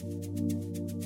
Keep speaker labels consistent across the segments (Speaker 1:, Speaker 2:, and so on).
Speaker 1: Música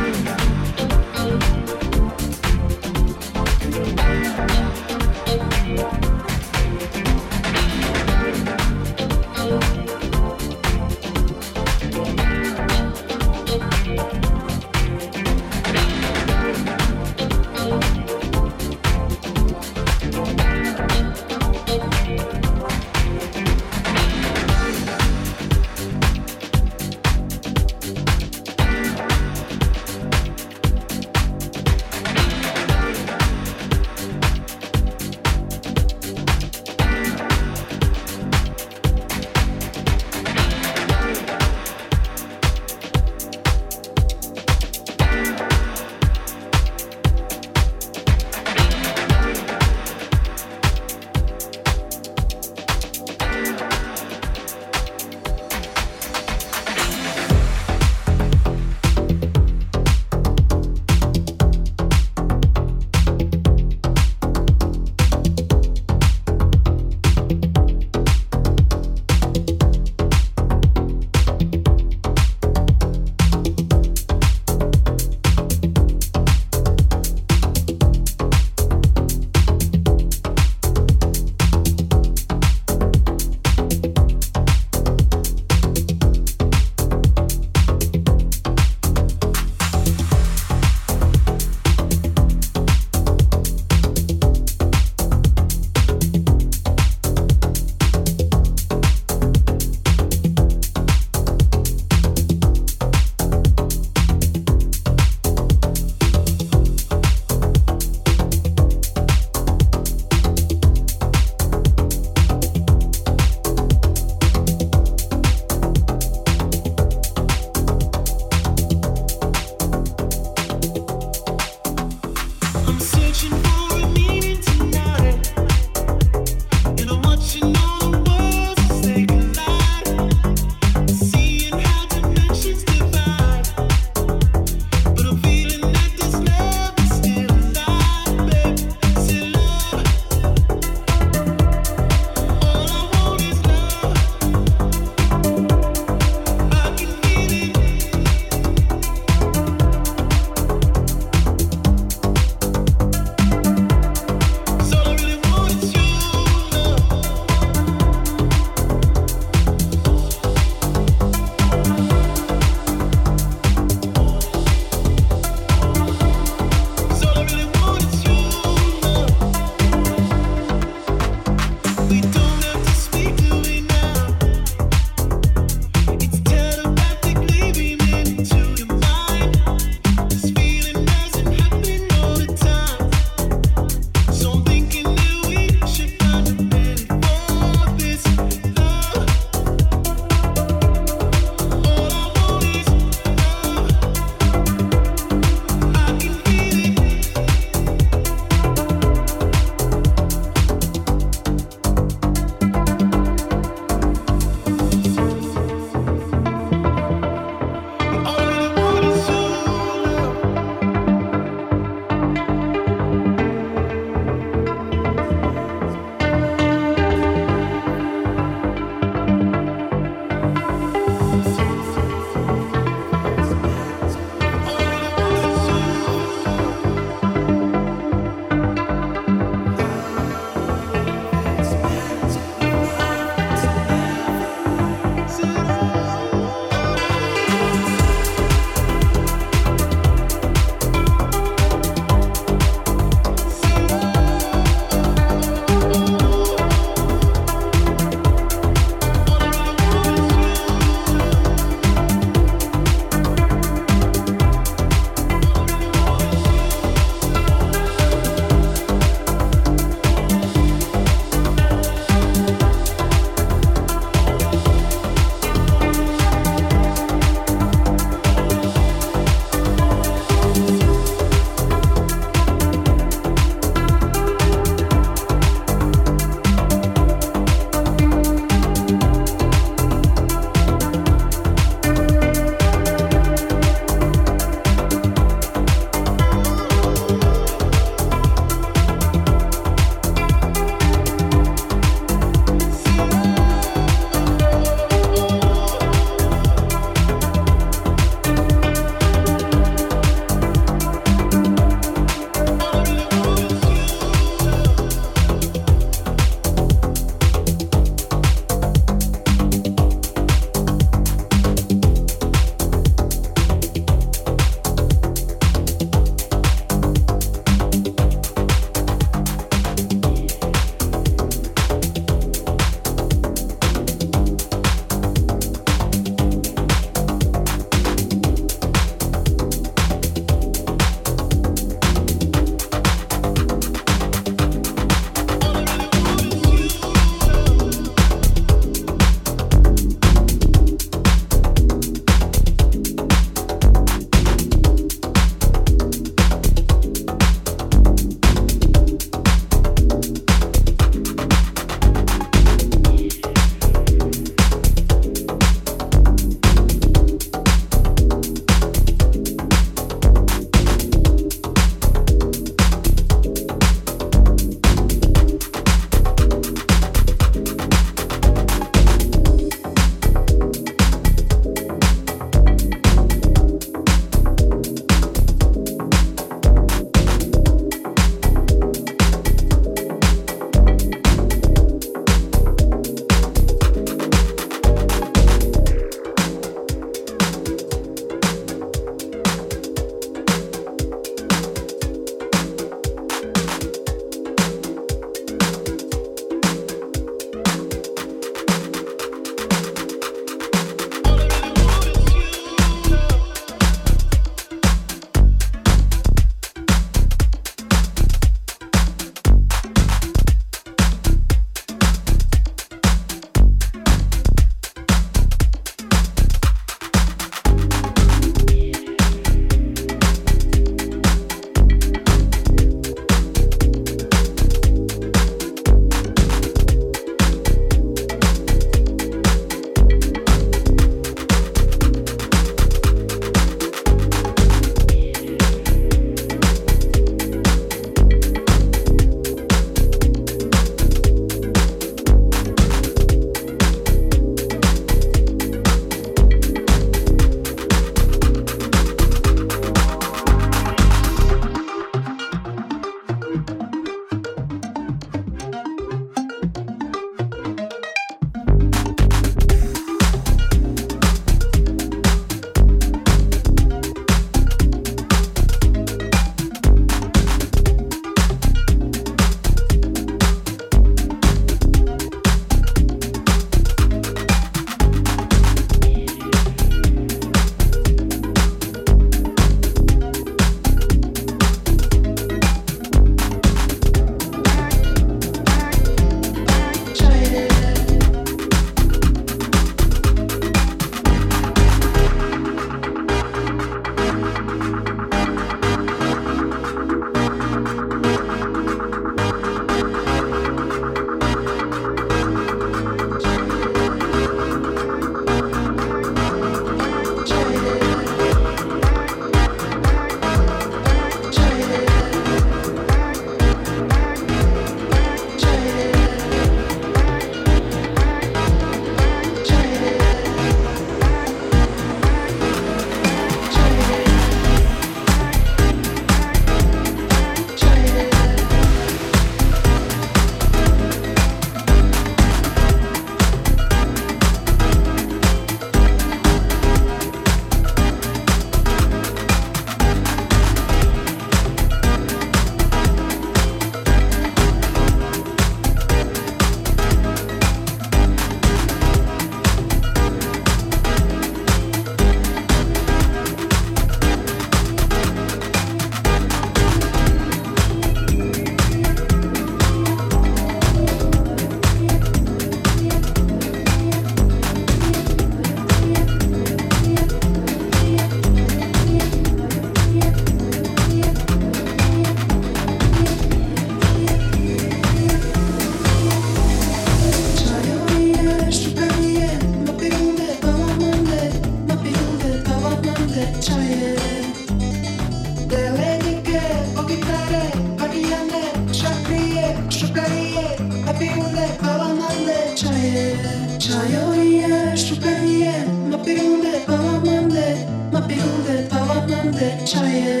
Speaker 2: mande, chaye, chaye oh oye, şüpheye, ma pirunde, pava mande, ma pirunde, pava mande, chaye.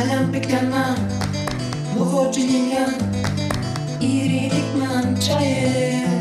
Speaker 2: Alam pikyanma, bu hocu yinyan, iri dikman, chaye.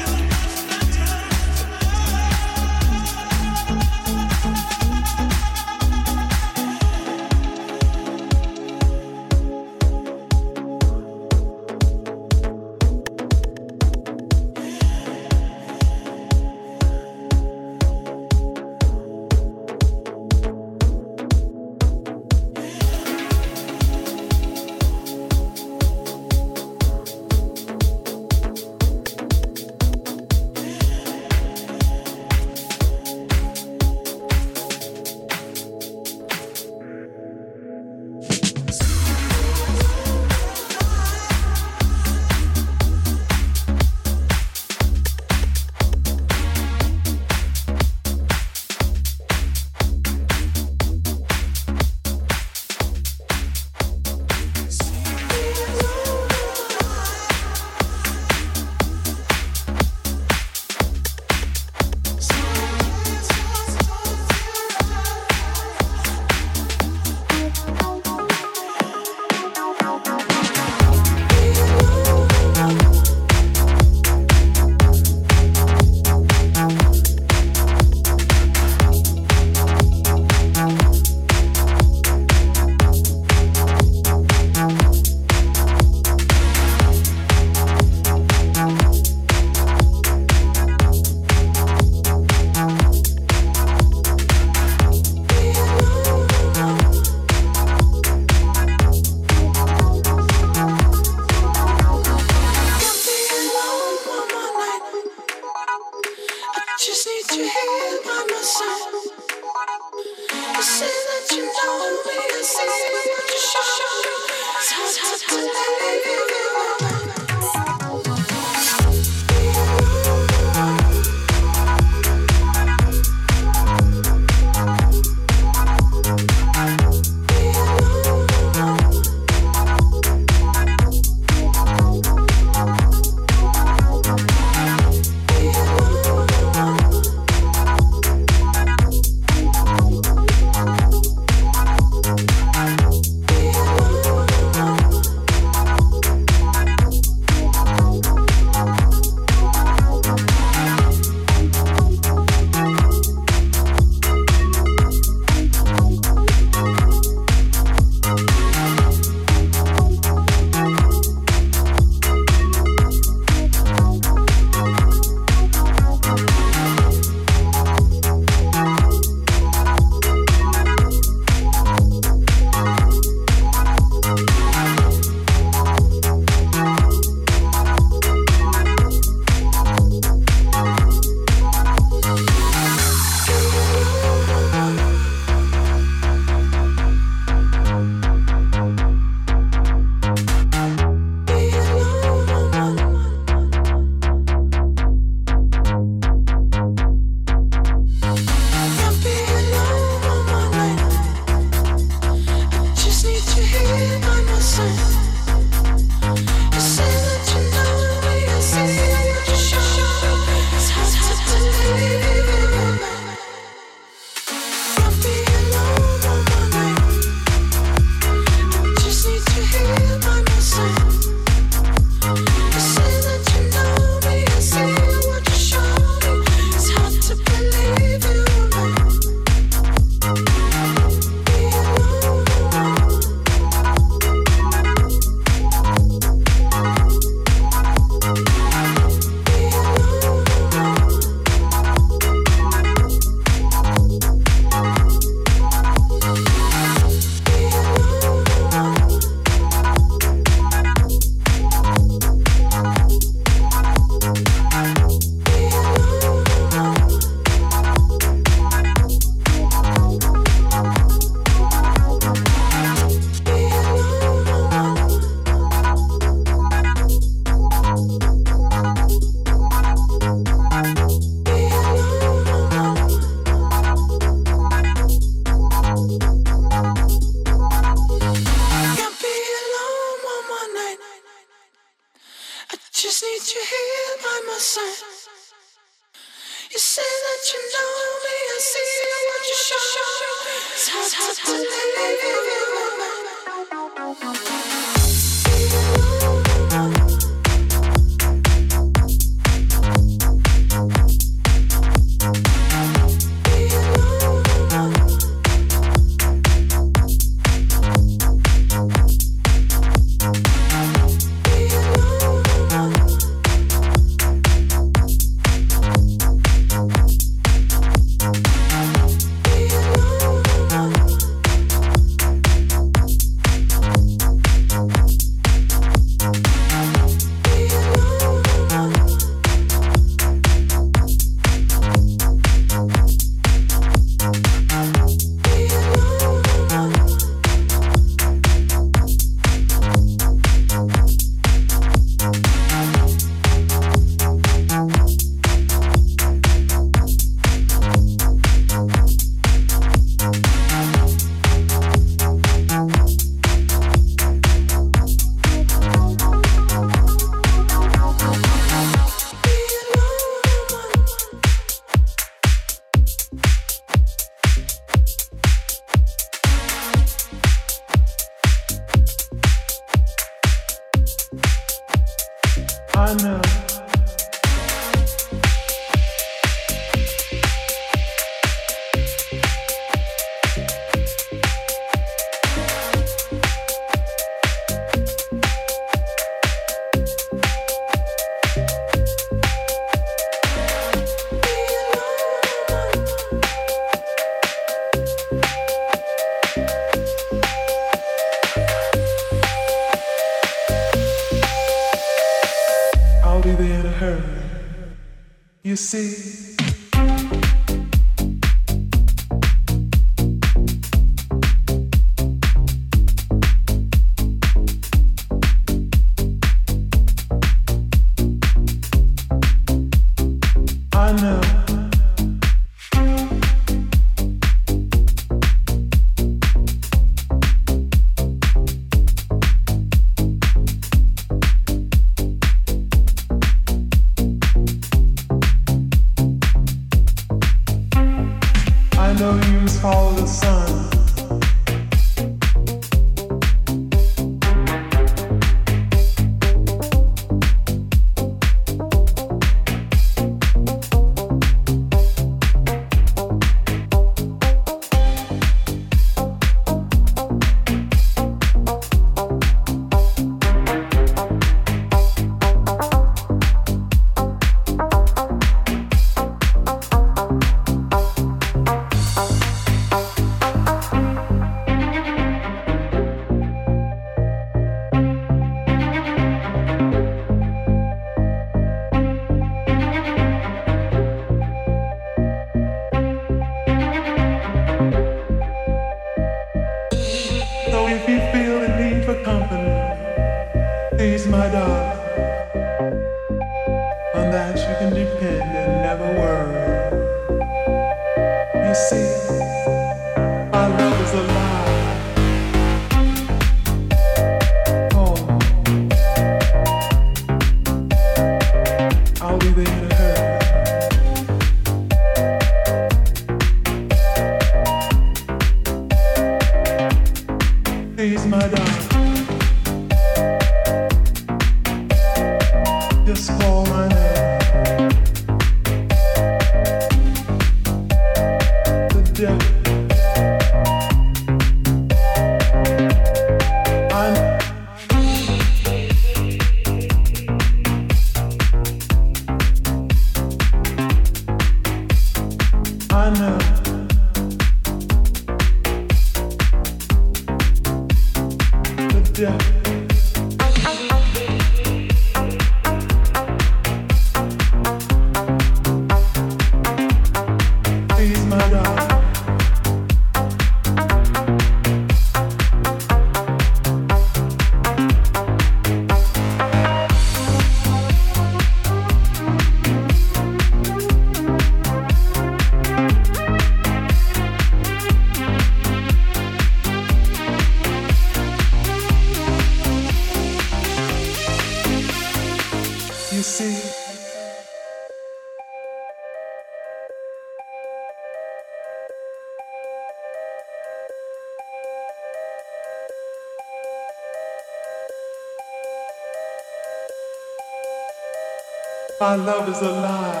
Speaker 3: My love is alive.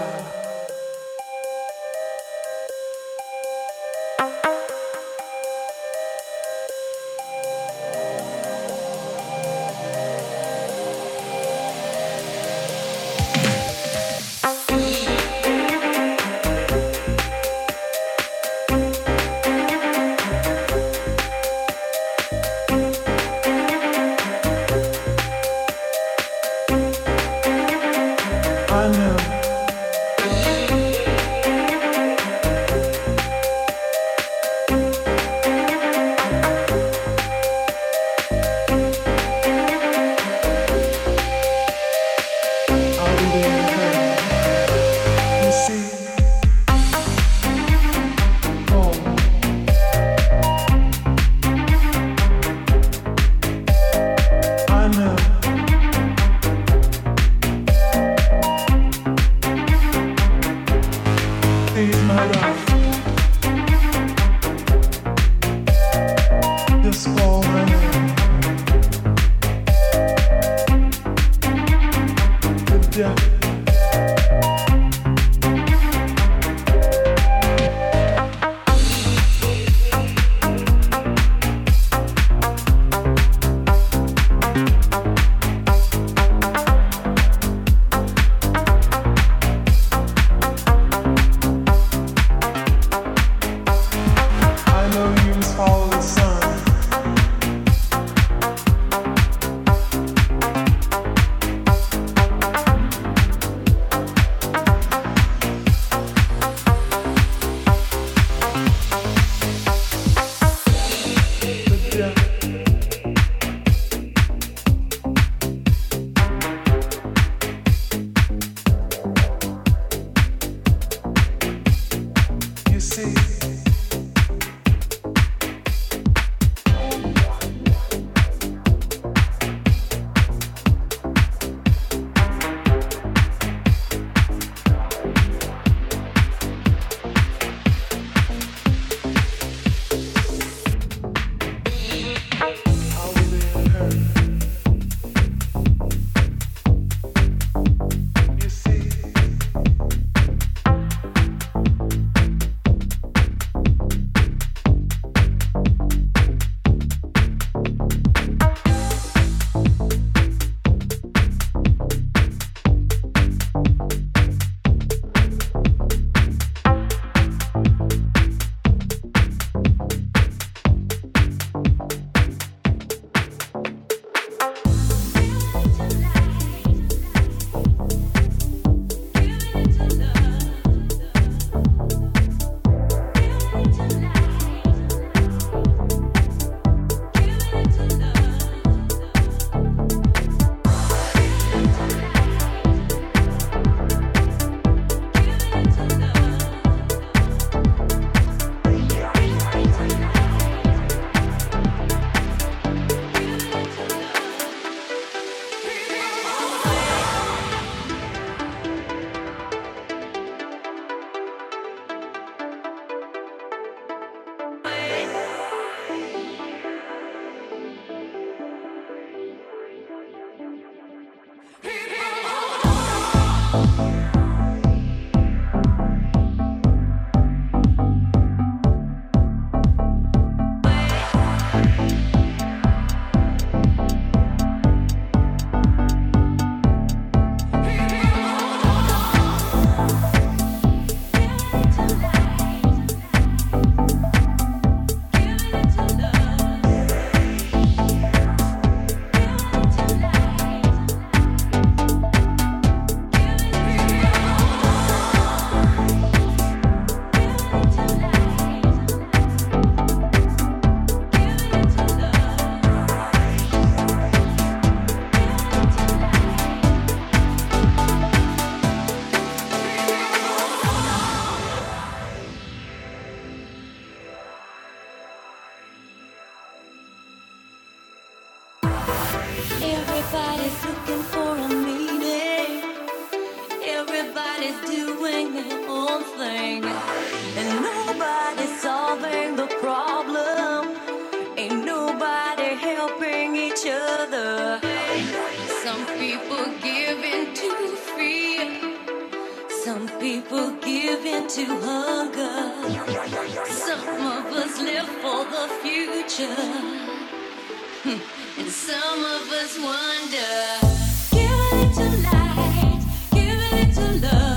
Speaker 4: Some people give in to fear. Some people give in to hunger. Some of us live for the future. Hmm. And some of us wonder. Give it to light, give it to love.